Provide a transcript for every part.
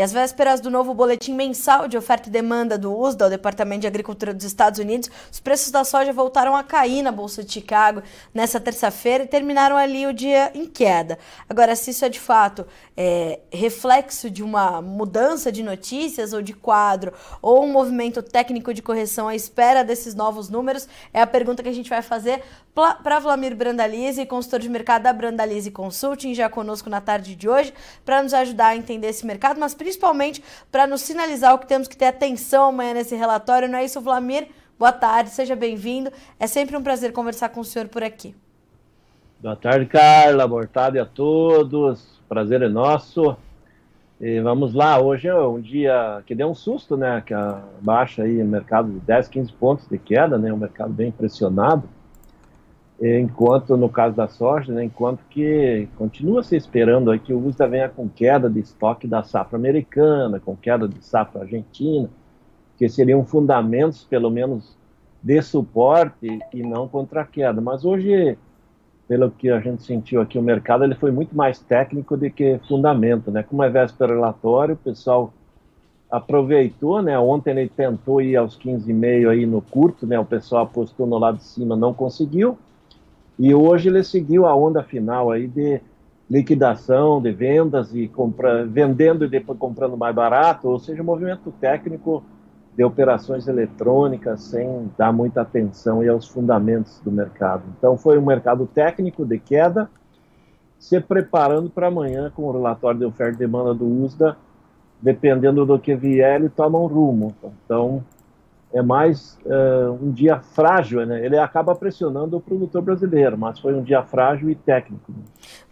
E às vésperas do novo boletim mensal de oferta e demanda do USDA, o Departamento de Agricultura dos Estados Unidos, os preços da soja voltaram a cair na Bolsa de Chicago nessa terça-feira e terminaram ali o dia em queda. Agora, se isso é de fato é, reflexo de uma mudança de notícias ou de quadro, ou um movimento técnico de correção à espera desses novos números, é a pergunta que a gente vai fazer para Vlamir Brandalize, consultor de mercado da Brandalize Consulting, já conosco na tarde de hoje, para nos ajudar a entender esse mercado, mas principalmente para nos sinalizar o que temos que ter atenção amanhã nesse relatório. Não é isso, Vlamir? Boa tarde, seja bem-vindo. É sempre um prazer conversar com o senhor por aqui. Boa tarde, Carla. Boa tarde a todos. Prazer é nosso. E vamos lá, hoje é um dia que deu um susto, né? Que a baixa aí, mercado de 10, 15 pontos de queda, né? Um mercado bem pressionado enquanto no caso da soja, né, enquanto que continua se esperando aí que o USDA venha com queda de estoque da safra americana, com queda de safra argentina, que seriam fundamentos, pelo menos, de suporte e não contra queda. Mas hoje, pelo que a gente sentiu aqui, o mercado ele foi muito mais técnico do que fundamento, né? Como é véspera relatório, o pessoal aproveitou, né? Ontem ele tentou ir aos 15,5 aí no curto, né? O pessoal apostou no lado de cima, não conseguiu. E hoje ele seguiu a onda final aí de liquidação, de vendas e compra, vendendo e depois comprando mais barato, ou seja, movimento técnico de operações eletrônicas sem dar muita atenção aos fundamentos do mercado. Então foi um mercado técnico de queda, se preparando para amanhã com o relatório de oferta e demanda do USDA, dependendo do que vier, ele toma um rumo. Então é mais uh, um dia frágil, né? Ele acaba pressionando o produtor brasileiro, mas foi um dia frágil e técnico.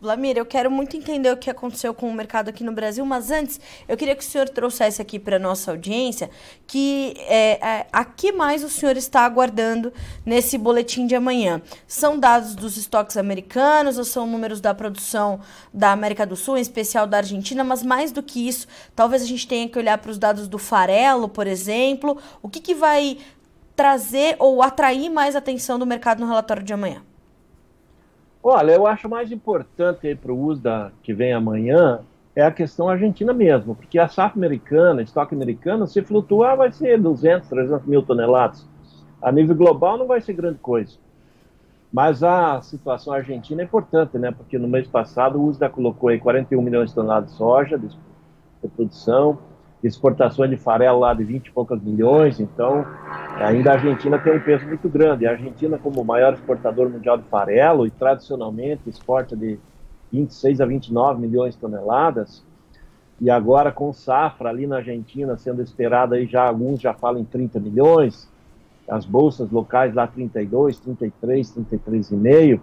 Vlamir, eu quero muito entender o que aconteceu com o mercado aqui no Brasil, mas antes eu queria que o senhor trouxesse aqui para nossa audiência que é, a que mais o senhor está aguardando nesse boletim de amanhã. São dados dos estoques americanos ou são números da produção da América do Sul, em especial da Argentina, mas mais do que isso, talvez a gente tenha que olhar para os dados do farelo, por exemplo. O que, que vai trazer ou atrair mais atenção do mercado no relatório de amanhã? Olha, eu acho mais importante para o USDA que vem amanhã é a questão argentina mesmo, porque a safra americana, estoque americano, se flutuar vai ser 200, 300 mil toneladas. A nível global não vai ser grande coisa. Mas a situação argentina é importante, né? Porque no mês passado o USDA colocou aí 41 milhões de toneladas de soja de produção, exportações de farelo lá de 20 e poucos milhões, então ainda a Argentina tem um peso muito grande. A Argentina, como o maior exportador mundial de farelo, e tradicionalmente exporta de 26 a 29 milhões de toneladas, e agora com safra ali na Argentina sendo esperada aí já, alguns já falam em 30 milhões, as bolsas locais lá 32, 33, 33,5,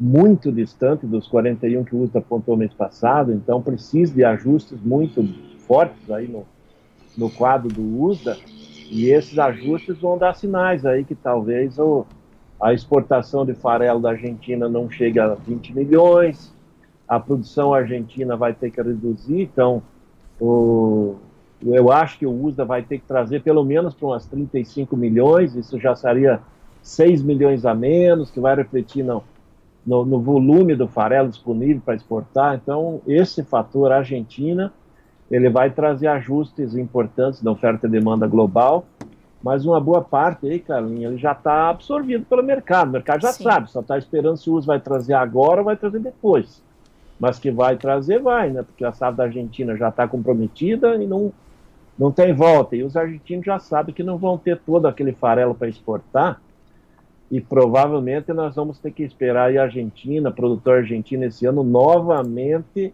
muito distante dos 41 que o USDA apontou mês passado, então precisa de ajustes muito fortes aí no, no quadro do USDA, e esses ajustes vão dar sinais aí que talvez o, a exportação de farelo da Argentina não chegue a 20 milhões, a produção argentina vai ter que reduzir, então o, eu acho que o USDA vai ter que trazer pelo menos para umas 35 milhões, isso já seria 6 milhões a menos, que vai refletir no, no, no volume do farelo disponível para exportar. Então, esse fator Argentina ele vai trazer ajustes importantes da oferta e demanda global, mas uma boa parte aí, Carlinhos, ele já está absorvido pelo mercado. O mercado já Sim. sabe, só está esperando se o uso vai trazer agora ou vai trazer depois. Mas que vai trazer, vai, né? Porque a safra da Argentina já está comprometida e não, não tem volta. E os argentinos já sabem que não vão ter todo aquele farelo para exportar. E provavelmente nós vamos ter que esperar a Argentina, produtor argentino, esse ano novamente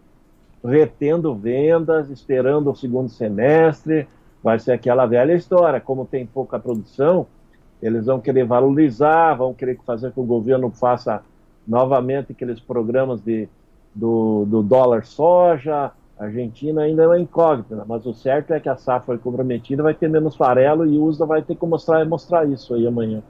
retendo vendas, esperando o segundo semestre. Vai ser aquela velha história. Como tem pouca produção, eles vão querer valorizar, vão querer fazer com que o governo faça novamente aqueles programas de, do, do dólar soja. A Argentina ainda é uma incógnita, mas o certo é que a safra foi comprometida, vai ter menos farelo e o USA vai ter que mostrar, mostrar isso aí amanhã.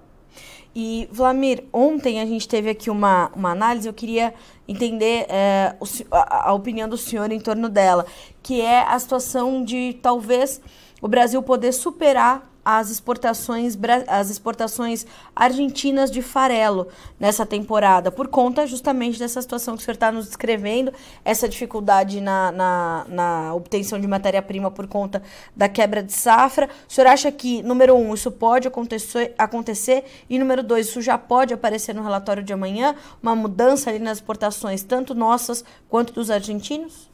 E, Vlamir, ontem a gente teve aqui uma, uma análise, eu queria entender é, o, a, a, opinião do senhor em torno dela, que é a situação de talvez o Brasil poder superar as exportações, as exportações argentinas de farelo nessa temporada, por conta justamente dessa situação que o senhor está nos descrevendo, essa dificuldade na, na, na obtenção de matéria-prima por conta da quebra de safra. O senhor acha que, número um, isso pode acontecer, acontecer e, número dois, isso já pode aparecer no relatório de amanhã, uma mudança ali nas exportações, tanto nossas quanto dos argentinos?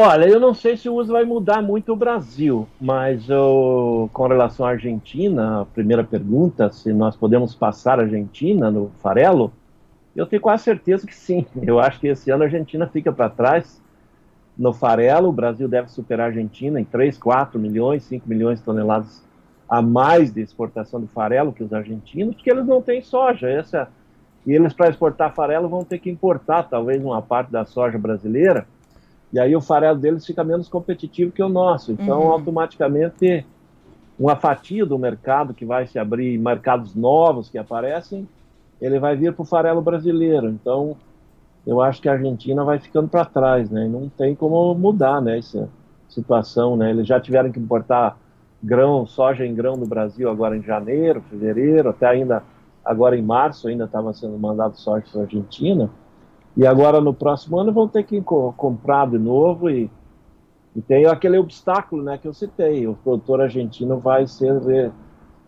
Olha, eu não sei se o uso vai mudar muito o Brasil, mas eu, com relação à Argentina, a primeira pergunta, se nós podemos passar a Argentina no farelo, eu tenho quase certeza que sim. Eu acho que esse ano a Argentina fica para trás no farelo, o Brasil deve superar a Argentina em 3, 4 milhões, 5 milhões de toneladas a mais de exportação de farelo que os argentinos, porque eles não têm soja. Essa, e eles, para exportar farelo, vão ter que importar talvez uma parte da soja brasileira e aí o farelo deles fica menos competitivo que o nosso. Então, uhum. automaticamente, uma fatia do mercado que vai se abrir, mercados novos que aparecem, ele vai vir para o farelo brasileiro. Então, eu acho que a Argentina vai ficando para trás, né? Não tem como mudar, né, essa situação, né? Eles já tiveram que importar grão, soja em grão do Brasil agora em janeiro, fevereiro, até ainda agora em março ainda estava sendo mandado soja para a Argentina. E agora no próximo ano vão ter que co comprar de novo e, e, tem aquele obstáculo, né, que eu citei. O produtor argentino vai ser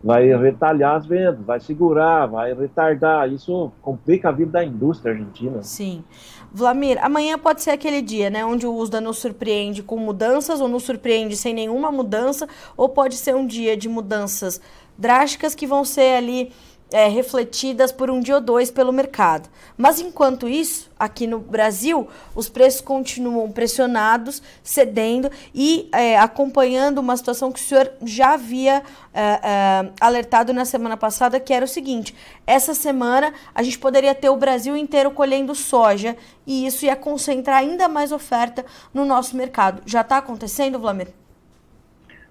vai retalhar as vendas, vai segurar, vai retardar. Isso complica a vida da indústria argentina. Sim. Vlamir, amanhã pode ser aquele dia, né, onde o USDA nos surpreende com mudanças ou nos surpreende sem nenhuma mudança, ou pode ser um dia de mudanças drásticas que vão ser ali é, refletidas por um dia ou dois pelo mercado. Mas enquanto isso, aqui no Brasil, os preços continuam pressionados, cedendo e é, acompanhando uma situação que o senhor já havia é, é, alertado na semana passada, que era o seguinte: essa semana a gente poderia ter o Brasil inteiro colhendo soja e isso ia concentrar ainda mais oferta no nosso mercado. Já está acontecendo, Vladimir?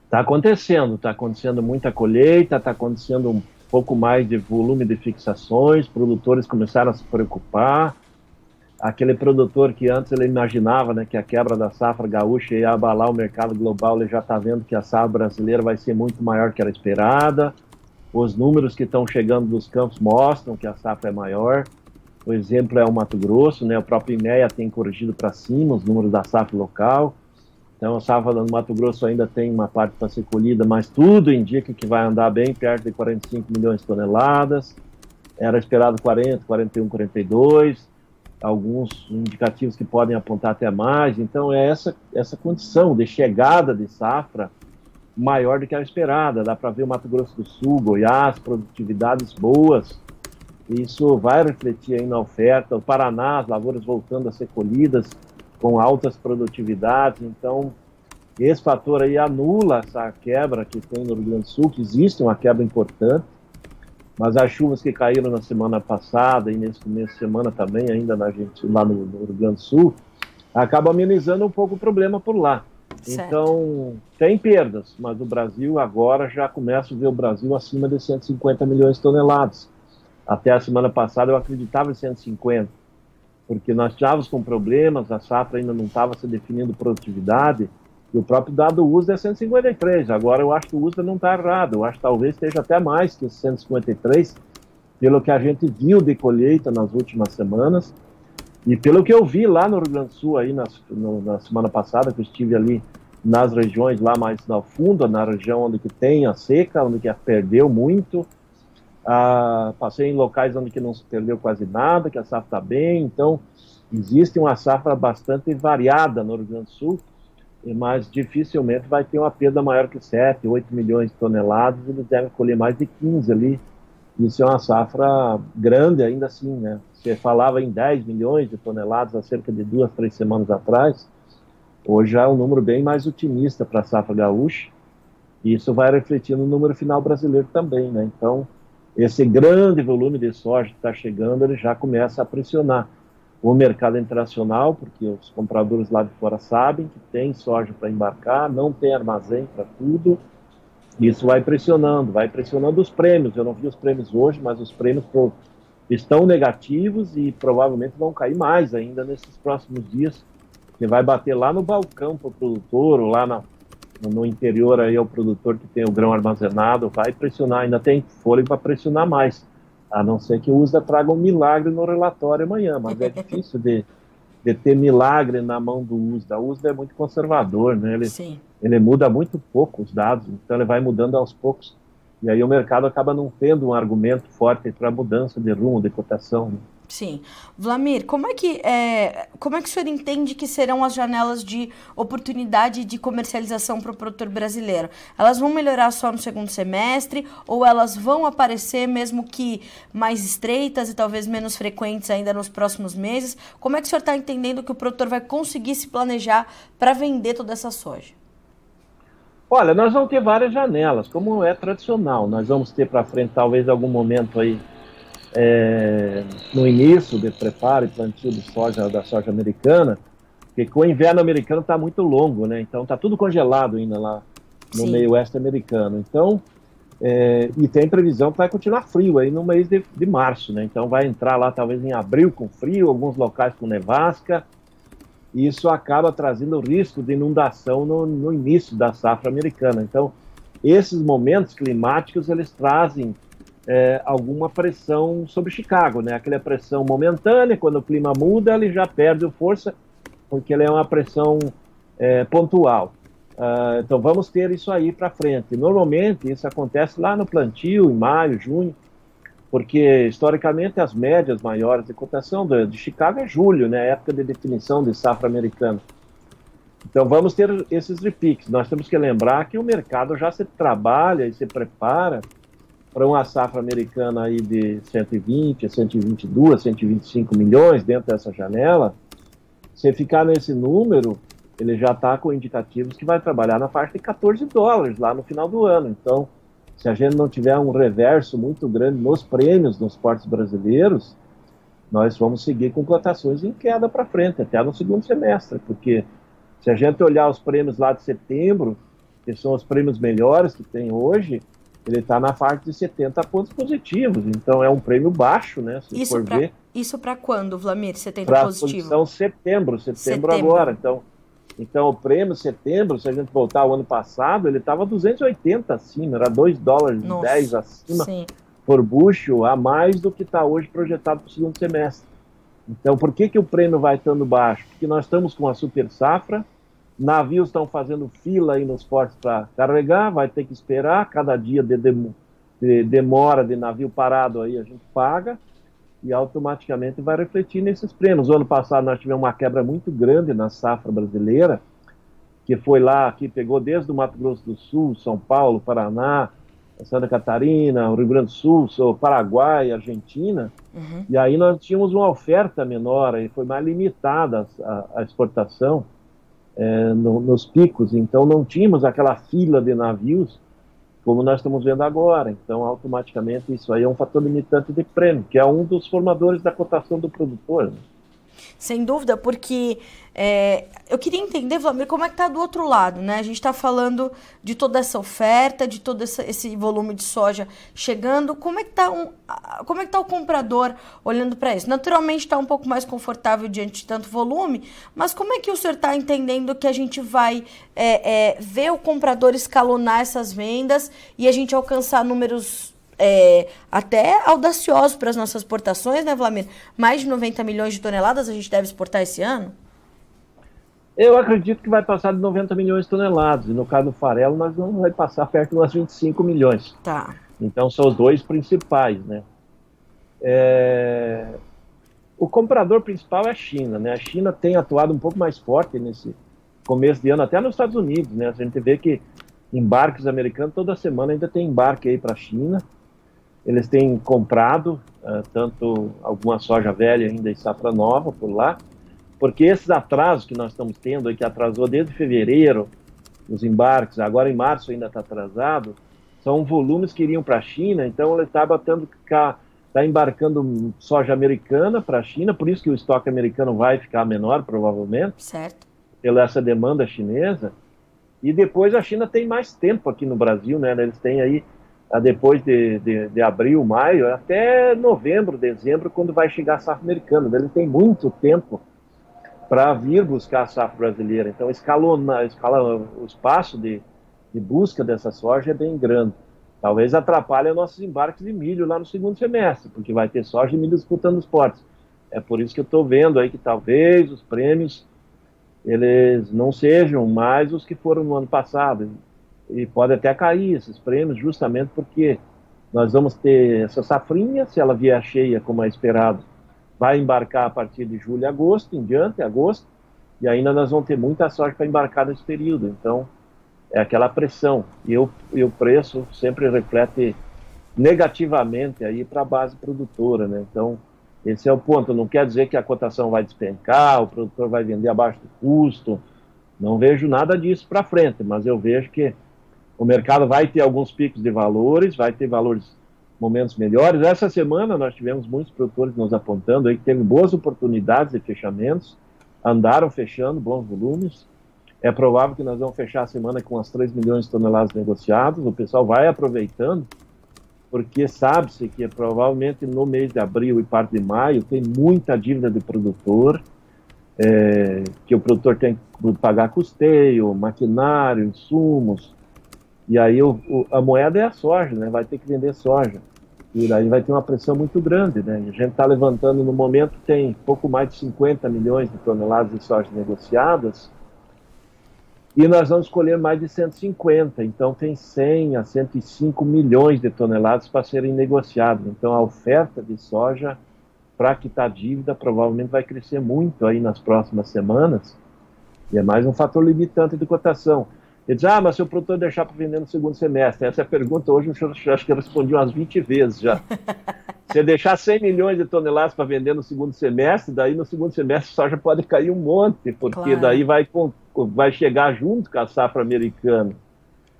Está acontecendo, está acontecendo muita colheita, está acontecendo pouco mais de volume de fixações, produtores começaram a se preocupar. Aquele produtor que antes ele imaginava né, que a quebra da safra gaúcha ia abalar o mercado global, ele já está vendo que a safra brasileira vai ser muito maior que era esperada. Os números que estão chegando dos campos mostram que a safra é maior. O exemplo é o Mato Grosso, né? o próprio IMEA tem corrigido para cima os números da safra local. Então, a safra no Mato Grosso ainda tem uma parte para ser colhida, mas tudo indica que vai andar bem perto de 45 milhões de toneladas. Era esperado 40, 41, 42. Alguns indicativos que podem apontar até mais. Então, é essa, essa condição de chegada de safra maior do que a esperada. Dá para ver o Mato Grosso do Sul, Goiás, produtividades boas. Isso vai refletir aí na oferta. O Paraná, as lavouras voltando a ser colhidas com altas produtividades. Então, esse fator aí anula essa quebra que tem no Rio Grande do Sul, que existe uma quebra importante, mas as chuvas que caíram na semana passada e nesse começo de semana também, ainda na gente, lá no, no Rio Grande do Sul, acaba amenizando um pouco o problema por lá. Certo. Então, tem perdas, mas o Brasil agora já começa a ver o Brasil acima de 150 milhões de toneladas. Até a semana passada eu acreditava em 150 porque nós estávamos com problemas, a safra ainda não estava se definindo produtividade, e o próprio dado USDA é 153. Agora eu acho que o USDA não está errado, eu acho que talvez esteja até mais que 153, pelo que a gente viu de colheita nas últimas semanas, e pelo que eu vi lá no Rio Grande do Sul, aí na, no, na semana passada, que eu estive ali nas regiões lá mais no fundo, na região onde que tem a seca, onde que perdeu muito, ah, passei em locais onde que não se perdeu quase nada, que a safra está bem, então existe uma safra bastante variada no Rio Grande do Sul, mas dificilmente vai ter uma perda maior que 7, 8 milhões de toneladas, eles devem colher mais de 15 ali. Isso é uma safra grande ainda assim, né? Você falava em 10 milhões de toneladas há cerca de duas, três semanas atrás, hoje é um número bem mais otimista para a safra gaúcha, e isso vai refletir no número final brasileiro também, né? Então, esse grande volume de soja que está chegando, ele já começa a pressionar o mercado internacional, porque os compradores lá de fora sabem que tem soja para embarcar, não tem armazém para tudo. Isso vai pressionando, vai pressionando os prêmios. Eu não vi os prêmios hoje, mas os prêmios pro, estão negativos e provavelmente vão cair mais ainda nesses próximos dias, que vai bater lá no balcão para o produtor, lá na, no interior aí é o produtor que tem o grão armazenado, vai pressionar, ainda tem fôlego para pressionar mais, a não ser que o USDA traga um milagre no relatório amanhã, mas é difícil de, de ter milagre na mão do USDA. O USDA é muito conservador, né? Ele, Sim. ele muda muito pouco os dados, então ele vai mudando aos poucos. E aí o mercado acaba não tendo um argumento forte para mudança de rumo, de cotação. Né? Sim. Vlamir, como é que é, como é que o senhor entende que serão as janelas de oportunidade de comercialização para o produtor brasileiro? Elas vão melhorar só no segundo semestre ou elas vão aparecer mesmo que mais estreitas e talvez menos frequentes ainda nos próximos meses? Como é que o senhor está entendendo que o produtor vai conseguir se planejar para vender toda essa soja? Olha, nós vamos ter várias janelas, como é tradicional. Nós vamos ter para frente talvez algum momento aí é, no início de preparo e plantio de soja da soja americana, porque o inverno americano está muito longo, né? Então está tudo congelado ainda lá no Sim. meio oeste americano. Então é, e tem previsão que vai continuar frio aí no mês de, de, março, né? Então vai entrar lá talvez em abril com frio, alguns locais com nevasca. E isso acaba trazendo risco de inundação no, no início da safra americana. Então esses momentos climáticos eles trazem é, alguma pressão sobre Chicago, né? Aquela pressão momentânea, quando o clima muda, ele já perde força, porque ele é uma pressão é, pontual. Uh, então vamos ter isso aí para frente. Normalmente isso acontece lá no plantio, em maio, junho, porque historicamente as médias maiores de cotação de, de Chicago é julho, né? Época de definição de safra americana. Então vamos ter esses repiques. Nós temos que lembrar que o mercado já se trabalha e se prepara para uma safra americana aí de 120 a 122, 125 milhões dentro dessa janela, se ficar nesse número, ele já está com indicativos que vai trabalhar na faixa de 14 dólares lá no final do ano. Então, se a gente não tiver um reverso muito grande nos prêmios nos portos brasileiros, nós vamos seguir com cotações em queda para frente, até no segundo semestre, porque se a gente olhar os prêmios lá de setembro, que são os prêmios melhores que tem hoje, ele está na faixa de 70 pontos positivos, então é um prêmio baixo, né? Se isso para isso para quando, Vlamir? 70 pra positivo? Para setembro, setembro, setembro agora. Então, então o prêmio setembro, se a gente voltar ao ano passado, ele estava 280 acima, era 2 dólares Nossa, 10 acima sim. por bucho, a mais do que está hoje projetado para o segundo semestre. Então, por que, que o prêmio vai estando baixo? Porque nós estamos com a super safra, navios estão fazendo fila aí nos portos para carregar, vai ter que esperar, cada dia de, de, de, demora de navio parado aí a gente paga e automaticamente vai refletir nesses prêmios. O ano passado nós tivemos uma quebra muito grande na safra brasileira, que foi lá, que pegou desde o Mato Grosso do Sul, São Paulo, Paraná, Santa Catarina, o Rio Grande do Sul, Paraguai, Argentina, uhum. e aí nós tínhamos uma oferta menor, e foi mais limitada a, a exportação, é, no, nos picos, então não tínhamos aquela fila de navios como nós estamos vendo agora. Então, automaticamente, isso aí é um fator limitante de prêmio, que é um dos formadores da cotação do produtor. Né? Sem dúvida, porque é, eu queria entender, Vlamir, como é que está do outro lado, né? A gente está falando de toda essa oferta, de todo essa, esse volume de soja chegando. Como é que está um, como é que tá o comprador olhando para isso? Naturalmente está um pouco mais confortável diante de tanto volume, mas como é que o senhor está entendendo que a gente vai é, é, ver o comprador escalonar essas vendas e a gente alcançar números é, até audaciosos para as nossas exportações, né, Vlamir? Mais de 90 milhões de toneladas a gente deve exportar esse ano? Eu acredito que vai passar de 90 milhões de toneladas. E no caso do farelo, nós vamos vai passar perto de umas 25 milhões. Tá. Então são os dois principais, né? É... O comprador principal é a China, né? A China tem atuado um pouco mais forte nesse começo de ano, até nos Estados Unidos, né? A gente vê que embarques americanos toda semana ainda tem embarque aí para a China. Eles têm comprado uh, tanto alguma soja velha ainda e safra nova por lá, porque esses atrasos que nós estamos tendo, que atrasou desde fevereiro os embarques, agora em março ainda está atrasado, são volumes que iriam para a China, então ele estava tendo que ficar está embarcando soja americana para a China, por isso que o estoque americano vai ficar menor, provavelmente. Certo. Pela essa demanda chinesa. E depois a China tem mais tempo aqui no Brasil, né? Eles têm aí, depois de, de, de abril, maio, até novembro, dezembro, quando vai chegar a safra americana. Eles têm muito tempo para vir buscar a safra brasileira. Então, escalona, escala o espaço de, de busca dessa soja é bem grande. Talvez atrapalhe nossos embarques de milho lá no segundo semestre, porque vai ter soja e milho disputando os portos. É por isso que eu estou vendo aí que talvez os prêmios eles não sejam mais os que foram no ano passado. E pode até cair esses prêmios, justamente porque nós vamos ter essa safrinha, se ela vier cheia como é esperado, vai embarcar a partir de julho agosto, em diante, agosto, e ainda nós vamos ter muita sorte para embarcar nesse período. Então, é aquela pressão. E o, e o preço sempre reflete negativamente aí para a base produtora, né? Então, esse é o ponto. Não quer dizer que a cotação vai despencar, o produtor vai vender abaixo do custo. Não vejo nada disso para frente, mas eu vejo que o mercado vai ter alguns picos de valores, vai ter valores, momentos melhores. Essa semana nós tivemos muitos produtores nos apontando aí que teve boas oportunidades de fechamentos, andaram fechando bons volumes. É provável que nós vamos fechar a semana com umas 3 milhões de toneladas negociadas. O pessoal vai aproveitando porque sabe-se que provavelmente no mês de abril e parte de maio tem muita dívida de produtor, é, que o produtor tem que pagar custeio, maquinário, insumos, e aí o, o, a moeda é a soja, né? vai ter que vender soja. E daí vai ter uma pressão muito grande. Né? A gente está levantando, no momento, tem pouco mais de 50 milhões de toneladas de soja negociadas, e nós vamos escolher mais de 150, então tem 100 a 105 milhões de toneladas para serem negociadas. Então a oferta de soja para quitar dívida provavelmente vai crescer muito aí nas próximas semanas, e é mais um fator limitante de cotação. Ele diz, ah, mas se o produtor deixar para vender no segundo semestre? Essa é a pergunta hoje, eu acho que eu respondi umas 20 vezes já. Se deixar 100 milhões de toneladas para vender no segundo semestre, daí no segundo semestre a soja pode cair um monte, porque claro. daí vai, vai chegar junto com a safra americana.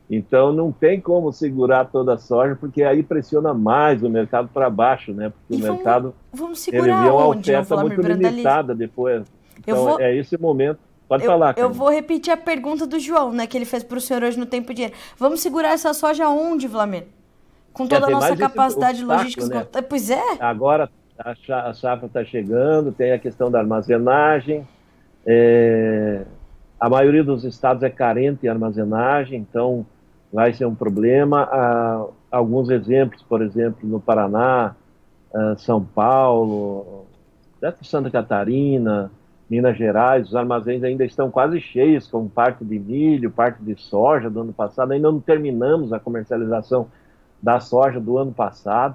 Então não tem como segurar toda a soja, porque aí pressiona mais o mercado para baixo, né? Porque e o vamos, mercado vamos segurar ele vê uma onde, oferta muito limitada depois. Então vou... é esse momento. Pode eu, falar. Eu vou repetir a pergunta do João, né? Que ele fez para o senhor hoje no Tempo Dinheiro. Vamos segurar essa soja onde, Vlamir? Com toda a nossa capacidade logística. Né? Pois é. Agora a safra está chegando, tem a questão da armazenagem. É, a maioria dos estados é carente em armazenagem, então vai ser um problema. Ah, alguns exemplos, por exemplo, no Paraná, ah, São Paulo, Santa Catarina, Minas Gerais, os armazéns ainda estão quase cheios, com parte de milho, parte de soja do ano passado. Ainda não terminamos a comercialização da soja do ano passado.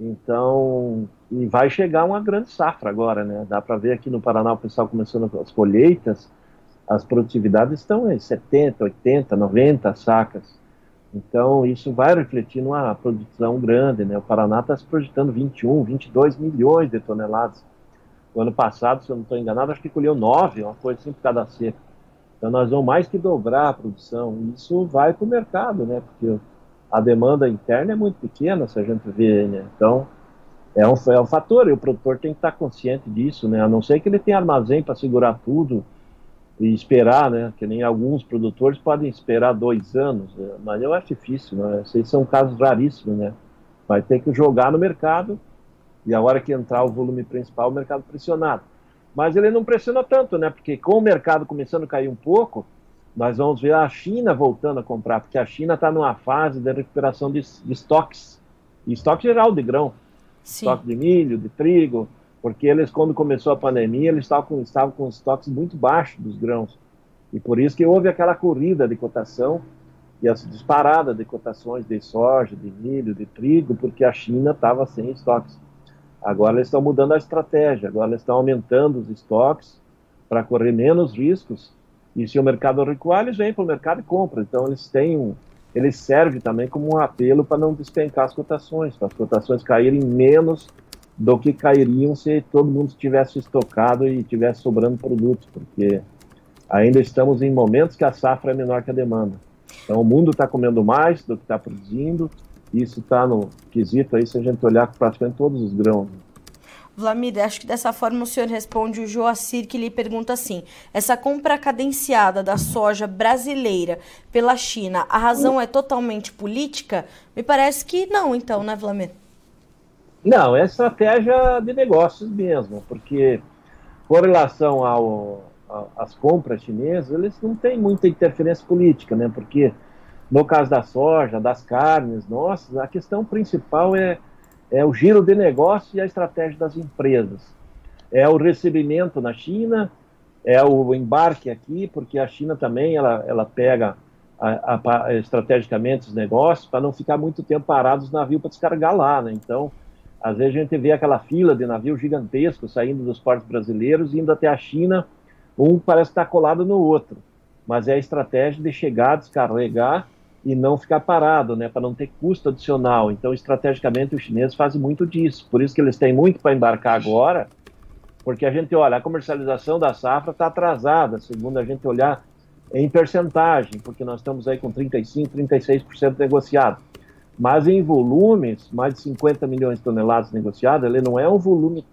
Então, e vai chegar uma grande safra agora, né? Dá para ver aqui no Paraná o pessoal começando as colheitas, as produtividades estão em 70, 80, 90 sacas. Então, isso vai refletir numa produção grande, né? O Paraná está se projetando 21, 22 milhões de toneladas. O ano passado, se eu não estou enganado, acho que colheu 9, uma coisa assim por cada seca. Então, nós vamos mais que dobrar a produção. Isso vai para o mercado, né? Porque a demanda interna é muito pequena, se a gente vê, né? Então, é um, é um fator, e o produtor tem que estar consciente disso, né? A não ser que ele tenha armazém para segurar tudo e esperar, né? Que nem alguns produtores podem esperar dois anos, né? mas eu acho difícil, né? Esses são casos raríssimos, né? Vai ter que jogar no mercado e a hora que entrar o volume principal, o mercado pressionado. Mas ele não pressiona tanto, né? Porque com o mercado começando a cair um pouco, nós vamos ver a China voltando a comprar, porque a China está numa fase de recuperação de, de estoques, e estoque geral de grão, Sim. estoque de milho, de trigo, porque eles, quando começou a pandemia, eles estavam com, estavam com estoques muito baixos dos grãos, e por isso que houve aquela corrida de cotação e as disparadas de cotações de soja, de milho, de trigo, porque a China estava sem estoques. Agora eles estão mudando a estratégia, agora eles estão aumentando os estoques para correr menos riscos e se o mercado recuar, eles vêm para o mercado e compram. Então eles têm um, eles servem também como um apelo para não despencar as cotações, para as cotações caírem menos do que cairiam se todo mundo tivesse estocado e tivesse sobrando produtos, porque ainda estamos em momentos que a safra é menor que a demanda. Então o mundo está comendo mais do que está produzindo, isso está no quesito aí se a gente olhar praticamente todos os grãos. Vlamir, acho que dessa forma o senhor responde o Joacir, que lhe pergunta assim: essa compra cadenciada da soja brasileira pela China, a razão é totalmente política? Me parece que não, então, né, Vlamir? Não, é estratégia de negócios mesmo, porque com relação ao, às compras chinesas, eles não têm muita interferência política, né? Porque No caso da soja, das carnes, nossa, a questão principal é, é o giro de negócio e a estratégia das empresas. É o recebimento na China, é o embarque aqui, porque a China também ela, ela pega a, a, a, estrategicamente os negócios para não ficar muito tempo parados os navios para descarregar lá, né? Então, às vezes a gente vê aquela fila de navios gigantescos saindo dos portos brasileiros indo até a China, um parece estar colado no outro, mas é a estratégia de chegar, descarregar e não ficar parado, né, para não ter custo adicional. Então, estrategicamente, os chineses fazem muito disso. Por isso que eles têm muito para embarcar agora, porque a gente olha, a comercialização da safra está atrasada, segundo a gente olhar em percentagem, porque nós estamos aí com 35%, 36% negociado. Mas em volumes, mais de 50 milhões de toneladas negociadas, ele não é um volume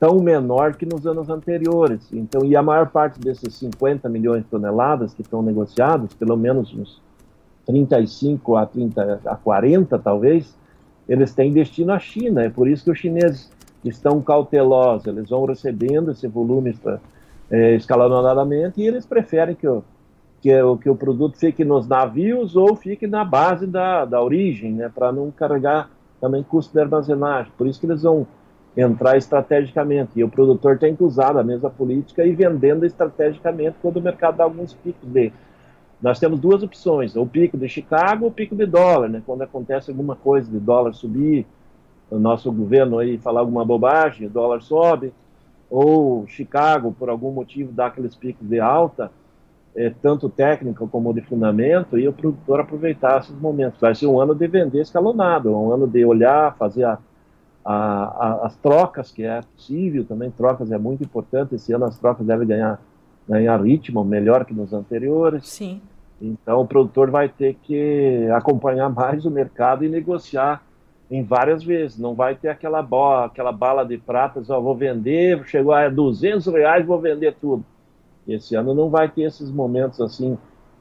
tão menor que nos anos anteriores. Então, e a maior parte desses 50 milhões de toneladas que estão negociados, pelo menos uns 35 a 30 a 40 talvez, eles têm destino à China. É por isso que os chineses estão cautelosos, eles vão recebendo esse volume é, escalonadamente e eles preferem que o, que, o, que o produto fique nos navios ou fique na base da, da origem, né, para não carregar também custo de armazenagem. Por isso que eles vão entrar estrategicamente. E o produtor tem que usar a mesma política e vendendo estrategicamente quando o mercado dá alguns picos de. Nós temos duas opções, o pico de Chicago ou o pico de dólar, né? Quando acontece alguma coisa de dólar subir, o nosso governo aí falar alguma bobagem, o dólar sobe, ou Chicago, por algum motivo, dá aqueles picos de alta, é, tanto técnica como de fundamento, e o produtor aproveitar esses momentos. Vai ser um ano de vender escalonado, um ano de olhar, fazer a, a, a, as trocas, que é possível também, trocas é muito importante, esse ano as trocas devem ganhar, ganhar ritmo melhor que nos anteriores. Sim. Então o produtor vai ter que acompanhar mais o mercado e negociar em várias vezes, não vai ter aquela bola, aquela bala de prata, só vou vender, chegou a 200 reais, vou vender tudo. Esse ano não vai ter esses momentos assim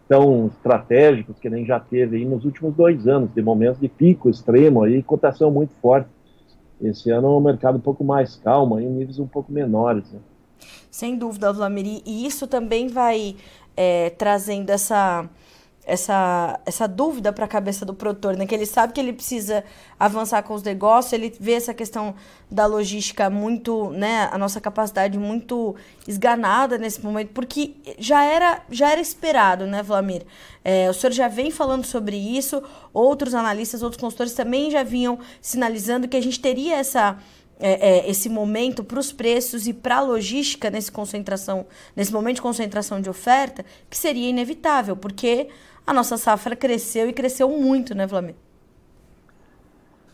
tão estratégicos que nem já teve aí nos últimos dois anos, de momentos de pico extremo aí, cotação muito forte. Esse ano é um mercado um pouco mais calmo, em níveis um pouco menores. Né? Sem dúvida, Vlamir. E isso também vai é, trazendo essa essa, essa dúvida para a cabeça do produtor, né? Que ele sabe que ele precisa avançar com os negócios, ele vê essa questão da logística muito, né? A nossa capacidade muito esganada nesse momento, porque já era, já era esperado, né, Vlamir? É, o senhor já vem falando sobre isso, outros analistas, outros consultores também já vinham sinalizando que a gente teria essa é, é, esse momento para os preços e para a logística nesse concentração, nesse momento de concentração de oferta, que seria inevitável, porque a nossa safra cresceu e cresceu muito, né, Flamengo?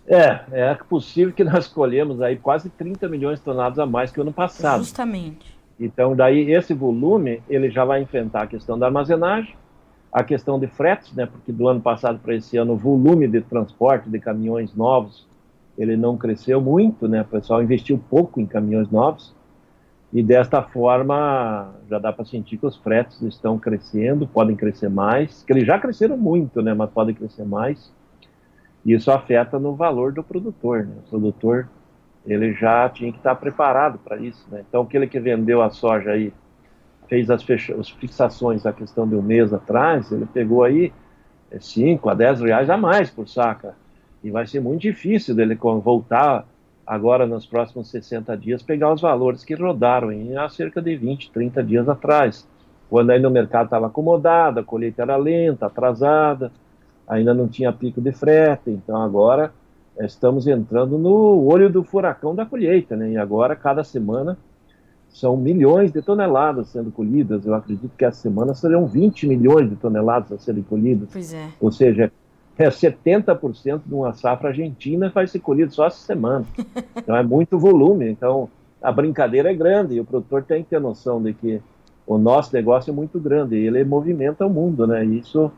É, é possível que nós colhemos aí quase 30 milhões de toneladas a mais que o ano passado. Justamente. Então, daí esse volume, ele já vai enfrentar a questão da armazenagem, a questão de fretes, né, porque do ano passado para esse ano o volume de transporte de caminhões novos, ele não cresceu muito, né, o pessoal investiu pouco em caminhões novos, e desta forma, já dá para sentir que os fretes estão crescendo, podem crescer mais, que eles já cresceram muito, né, mas podem crescer mais. E isso afeta no valor do produtor, né? O produtor, ele já tinha que estar preparado para isso, né? Então, aquele que vendeu a soja aí, fez as, as fixações a questão de um mês atrás, ele pegou aí 5 a 10 reais a mais por saca. E vai ser muito difícil dele voltar agora nos próximos 60 dias, pegar os valores que rodaram em há cerca de 20, 30 dias atrás, quando ainda o mercado estava acomodado, a colheita era lenta, atrasada, ainda não tinha pico de frete, então agora eh, estamos entrando no olho do furacão da colheita, né? E agora, cada semana, são milhões de toneladas sendo colhidas. Eu acredito que essa semana serão 20 milhões de toneladas a serem colhidas. Pois é. Ou seja, é 70% de uma safra argentina vai ser colhido só essa semana. Então é muito volume. Então a brincadeira é grande e o produtor tem que ter noção de que o nosso negócio é muito grande e ele movimenta o mundo, né? E isso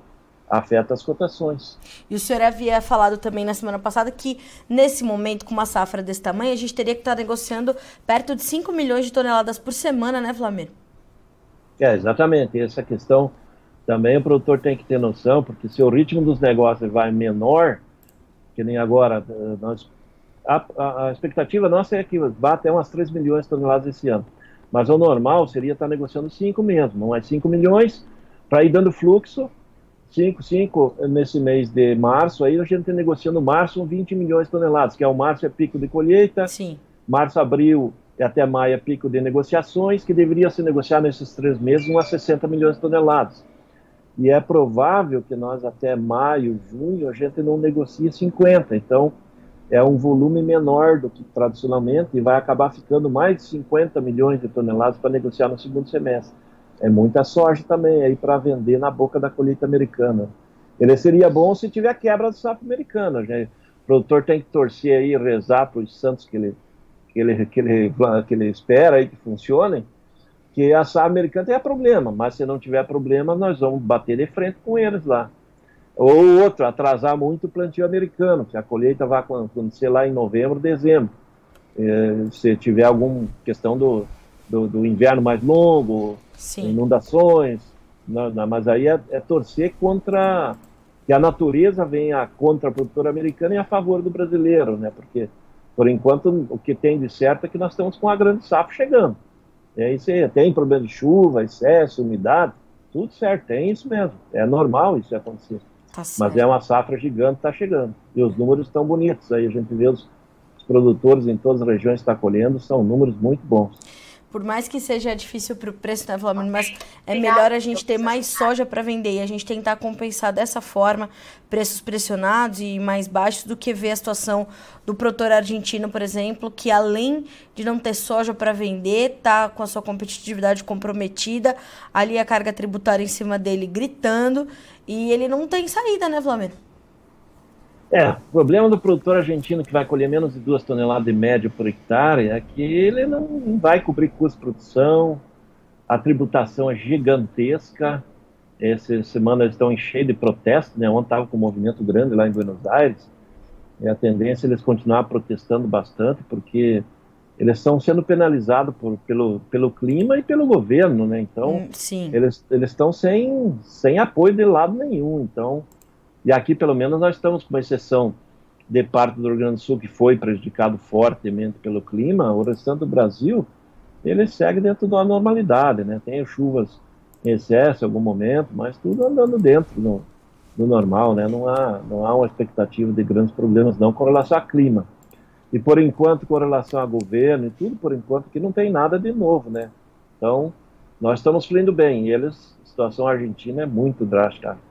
afeta as cotações. E o senhor havia falado também na semana passada que nesse momento, com uma safra desse tamanho, a gente teria que estar negociando perto de 5 milhões de toneladas por semana, né, Flamengo? É, exatamente. Essa questão também o produtor tem que ter noção, porque se o ritmo dos negócios vai menor, que nem agora, eh, nós, a, a, a expectativa nossa é que vá até umas 3 milhões de toneladas esse ano. Mas o normal seria estar negociando 5 mesmo, não é 5 milhões, para ir dando fluxo, 5, 5 nesse mês de março, aí a gente está negociando março 20 milhões de toneladas, que é o março é pico de colheita, Sim. março, abril e até maio é pico de negociações, que deveria se negociar nesses três meses umas 60 milhões de toneladas. E é provável que nós até maio, junho, a gente não negocie 50. Então, é um volume menor do que tradicionalmente e vai acabar ficando mais de 50 milhões de toneladas para negociar no segundo semestre. É muita soja também aí para vender na boca da colheita americana. Ele seria bom se tiver quebra do safra americana. Né? O produtor tem que torcer aí, rezar para os santos que ele, que, ele, que, ele, que ele espera aí que funcionem, que a americana tem problema, mas se não tiver problema, nós vamos bater de frente com eles lá. Ou outro, atrasar muito o plantio americano, que a colheita vai acontecer lá em novembro, dezembro. É, se tiver alguma questão do, do, do inverno mais longo, Sim. inundações, não, não, mas aí é, é, torcer contra que a natureza venha contra a produtora americana e a favor do brasileiro, né? Porque por enquanto o que tem de certo é que nós estamos com a grande safra chegando. Isso aí, tem problema de chuva, excesso, umidade, tudo certo, tem isso mesmo. É normal isso acontecer. Tá mas é uma safra gigante, está chegando. E os números estão bonitos aí, a gente vê os, produtores em todas as regiões que estão tá colhendo, são números muito bons por mais que seja difícil para o preço, né, Flamengo, mas é melhor a gente ter mais soja para vender e a gente tentar compensar dessa forma preços pressionados e mais baixos do que ver a situação do produtor argentino, por exemplo, que além de não ter soja para vender, tá com a sua competitividade comprometida, ali a carga tributária em cima dele gritando e ele não tem saída, né, Flamengo? É, o problema do produtor argentino que vai colher menos de duas toneladas de média por hectare é que ele não vai cobrir custo de produção, a tributação é gigantesca. Essa semana eles estão em cheio de protesto, né? Ontem estava com um movimento grande lá em Buenos Aires. E a tendência é eles continuar protestando bastante, porque eles estão sendo penalizados por, pelo, pelo clima e pelo governo, né? Então, hum, Sim. eles eles estão sem, sem apoio de lado nenhum. Então, e aqui, pelo menos, nós estamos com uma exceção de parte do Rio Grande do Sul que foi prejudicado fortemente pelo clima, o restante do Brasil, ele segue dentro da normalidade, né? Tem chuvas em excesso em algum momento, mas tudo andando dentro do, do normal, né? Não há, não há uma expectativa de grandes problemas não com relação ao clima. E por enquanto, com relação ao governo e tudo, por enquanto, que não tem nada de novo, né? Então, nós estamos fluindo bem. Eles, a situação argentina é muito drástica.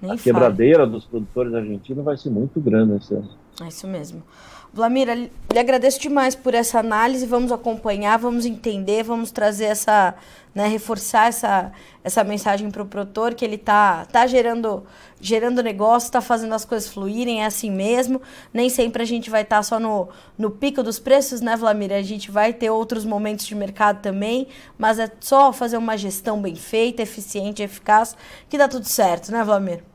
Nem a quebradeira dos produtores argentinos vai ser muito grande esse ano. É isso mesmo. Vlamira, lhe agradeço demais por essa análise. Vamos acompanhar, vamos entender, vamos trazer essa, né, reforçar essa, essa mensagem para o produtor que ele tá, tá gerando, gerando negócio, está fazendo as coisas fluírem, é assim mesmo. Nem sempre a gente vai estar tá só no, no pico dos preços, né, Vlamira? A gente vai ter outros momentos de mercado também, mas é só fazer uma gestão bem feita, eficiente, eficaz, que dá tudo certo, né, Vlamira?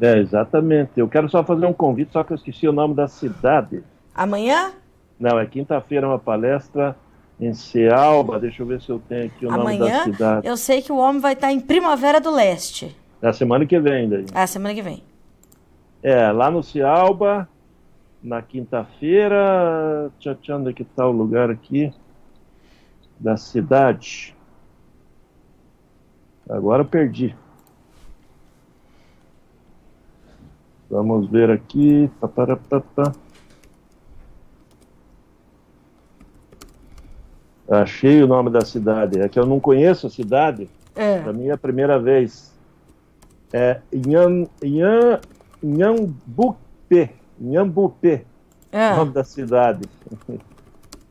É, exatamente. Eu quero só fazer um convite, só que eu esqueci o nome da cidade. Amanhã? Não, é quinta-feira uma palestra em Cealba. Deixa eu ver se eu tenho aqui o Amanhã, nome da cidade. Eu sei que o homem vai estar em Primavera do Leste. É a semana que vem daí. É a semana que vem. É, lá no Cealba, na quinta-feira. Tchau, tchau, onde é que está o lugar aqui? Da cidade. Agora eu perdi. Vamos ver aqui. Achei o nome da cidade. É que eu não conheço a cidade. É. Para mim é a primeira vez. É Inham, Inham, Inhambupe. Inhambupe. É. O nome da cidade.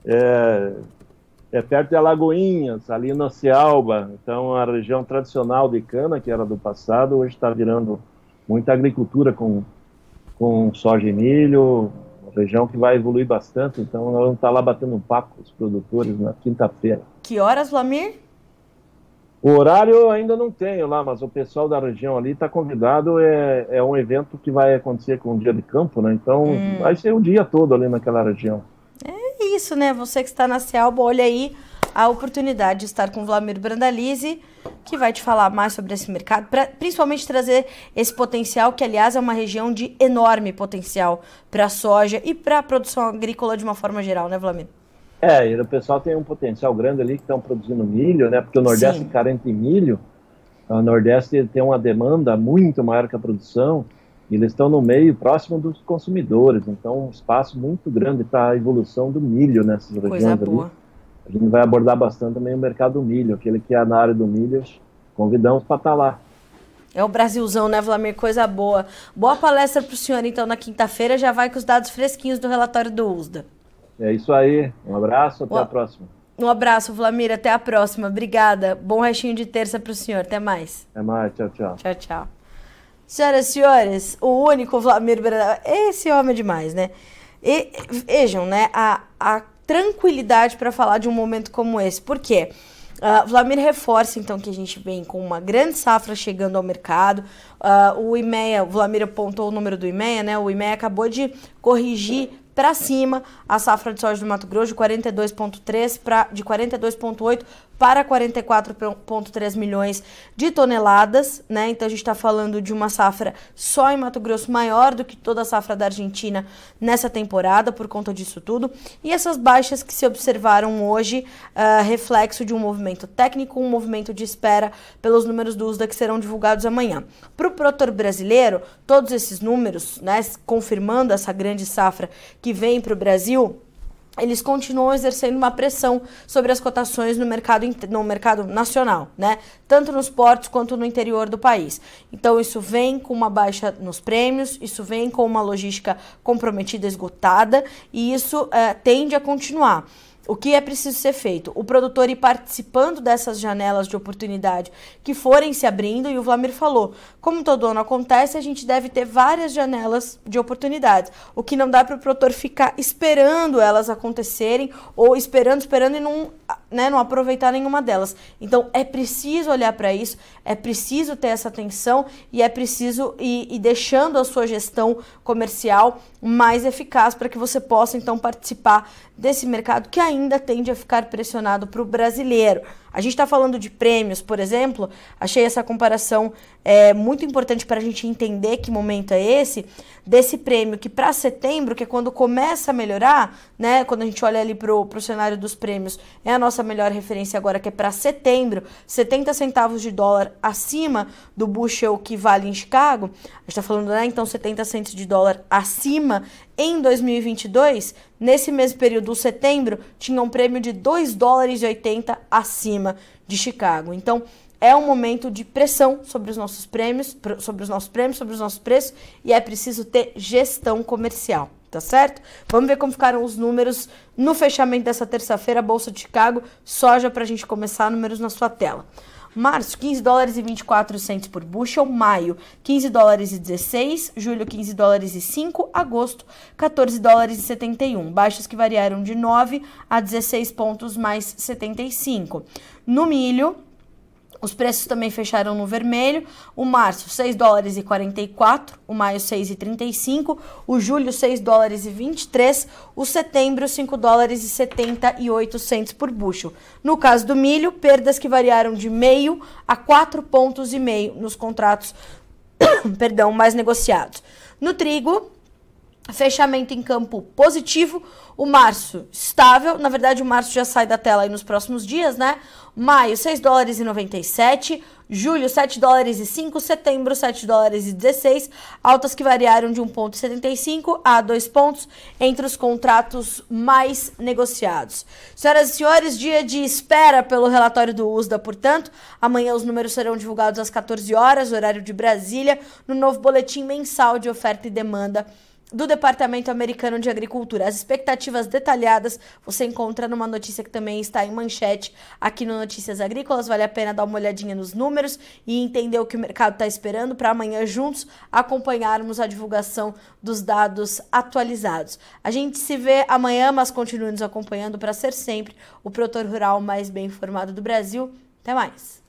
É, é perto de Alagoinhas, ali no Cealba. Então, a região tradicional de cana, que era do passado, hoje está virando muita agricultura com, com soja e milho, uma região que vai evoluir bastante, então nós vamos estar lá batendo um papo com os produtores na quinta-feira. Que horas, Vlamir? O horário eu ainda não tenho lá, mas o pessoal da região ali está convidado. É, é um evento que vai acontecer com o dia de campo, né? Então hum. vai ser o dia todo ali naquela região. É isso, né? Você que está na Cialba, olha aí a oportunidade de estar com o Vlamir Brandalize, que vai te falar mais sobre esse mercado, pra, principalmente trazer esse potencial, que aliás é uma região de enorme potencial para a soja e para a produção agrícola de uma forma geral, né, Vlamir? É, e o pessoal tem um potencial grande ali que estão produzindo milho, né? Porque o Nordeste Sim. é carente de milho. O Nordeste tem uma demanda muito maior que a produção, e eles estão no meio próximo dos consumidores, então um espaço muito grande para a evolução do milho nessas Coisa regiões boa. ali. A gente vai abordar bastante também o mercado do milho, aquele que é na área do milho, convidamos para estar tá lá. É o Brasilzão, né, Vlamir? Coisa boa. Boa palestra para o senhor, então, na quinta-feira. Já vai com os dados fresquinhos do relatório do USDA. É isso aí. Um abraço, até a próxima. Um abraço, Vlamir. Até a próxima. Obrigada. Bom restinho de terça para o senhor. Até mais. Até mais. Tchau, tchau. Tchau, tchau. Senhoras e senhores, o único Vlamir Esse homem é demais, né? E, vejam, né? A, a tranquilidade para falar de um momento como esse. Por quê? Uh, Vladimir reforça então que a gente vem com uma grande safra chegando ao mercado. Uh, o IMEA, o Vladimir apontou o número do IMEA, né? O IMEA acabou de corrigir para cima a safra de soja do Mato Grosso de 42,3 para de 42,8 para 44,3 milhões de toneladas, né? Então a gente está falando de uma safra só em Mato Grosso maior do que toda a safra da Argentina nessa temporada por conta disso tudo. E essas baixas que se observaram hoje, uh, reflexo de um movimento técnico, um movimento de espera pelos números do USDA que serão divulgados amanhã. Para o produtor brasileiro, todos esses números, né, confirmando essa grande safra que vem para o Brasil eles continuam exercendo uma pressão sobre as cotações no mercado, no mercado nacional, né? Tanto nos portos quanto no interior do país. Então, isso vem com uma baixa nos prêmios, isso vem com uma logística comprometida, esgotada, e isso é, tende a continuar. O que é preciso ser feito? O produtor ir participando dessas janelas de oportunidade que forem se abrindo, e o Vlamir falou, como todo ano acontece, a gente deve ter várias janelas de oportunidades. O que não dá para o produtor ficar esperando elas acontecerem, ou esperando, esperando e não, né, não aproveitar nenhuma delas. Então é preciso olhar para isso, é preciso ter essa atenção e é preciso ir, ir deixando a sua gestão comercial mais eficaz para que você possa então participar desse mercado que ainda tende a ficar pressionado para o brasileiro. A gente está falando de prêmios, por exemplo, achei essa comparação é, muito importante para a gente entender que momento é esse, desse prêmio que para setembro, que é quando começa a melhorar, né? Quando a gente olha ali para o cenário dos prêmios, é a nossa melhor referência agora, que é para setembro, 70 centavos de dólar acima do bushel que vale em Chicago. A gente está falando, né? Então, 70 centavos de dólar acima em 2022, nesse mesmo período, setembro, tinha um prêmio de 2 dólares e 80 acima de Chicago. Então, é um momento de pressão sobre os nossos prêmios, sobre os nossos prêmios, sobre os nossos preços, e é preciso ter gestão comercial, tá certo? Vamos ver como ficaram os números no fechamento dessa terça-feira, Bolsa de Chicago, soja para a gente começar, números na sua tela. Março, 15 dólares e 24 centos por bushel. Maio, 15 dólares e 16. Julho, 15 dólares e 5. Agosto, 14 dólares e 71. Baixas que variaram de 9 a 16 pontos mais 75. No milho, os preços também fecharam no vermelho. O março, 6 dólares e 44. O maio, 6 e 35. O julho, 6 dólares e 23. O setembro, 5 dólares e 78 centos por bucho. No caso do milho, perdas que variaram de meio a 4 pontos e meio nos contratos perdão, mais negociados. No trigo, Fechamento em campo positivo. O março estável. Na verdade, o março já sai da tela aí nos próximos dias, né? Maio, 6 dólares e 97. Julho, 7 dólares e 5. Setembro, 7 dólares e 16. Altas que variaram de 1,75 a 2 pontos entre os contratos mais negociados. Senhoras e senhores, dia de espera pelo relatório do USDA, portanto. Amanhã os números serão divulgados às 14 horas, horário de Brasília, no novo boletim mensal de oferta e demanda do Departamento Americano de Agricultura. As expectativas detalhadas você encontra numa notícia que também está em manchete aqui no Notícias Agrícolas. Vale a pena dar uma olhadinha nos números e entender o que o mercado está esperando para amanhã juntos acompanharmos a divulgação dos dados atualizados. A gente se vê amanhã, mas continue nos acompanhando para ser sempre o produtor rural mais bem informado do Brasil. Até mais!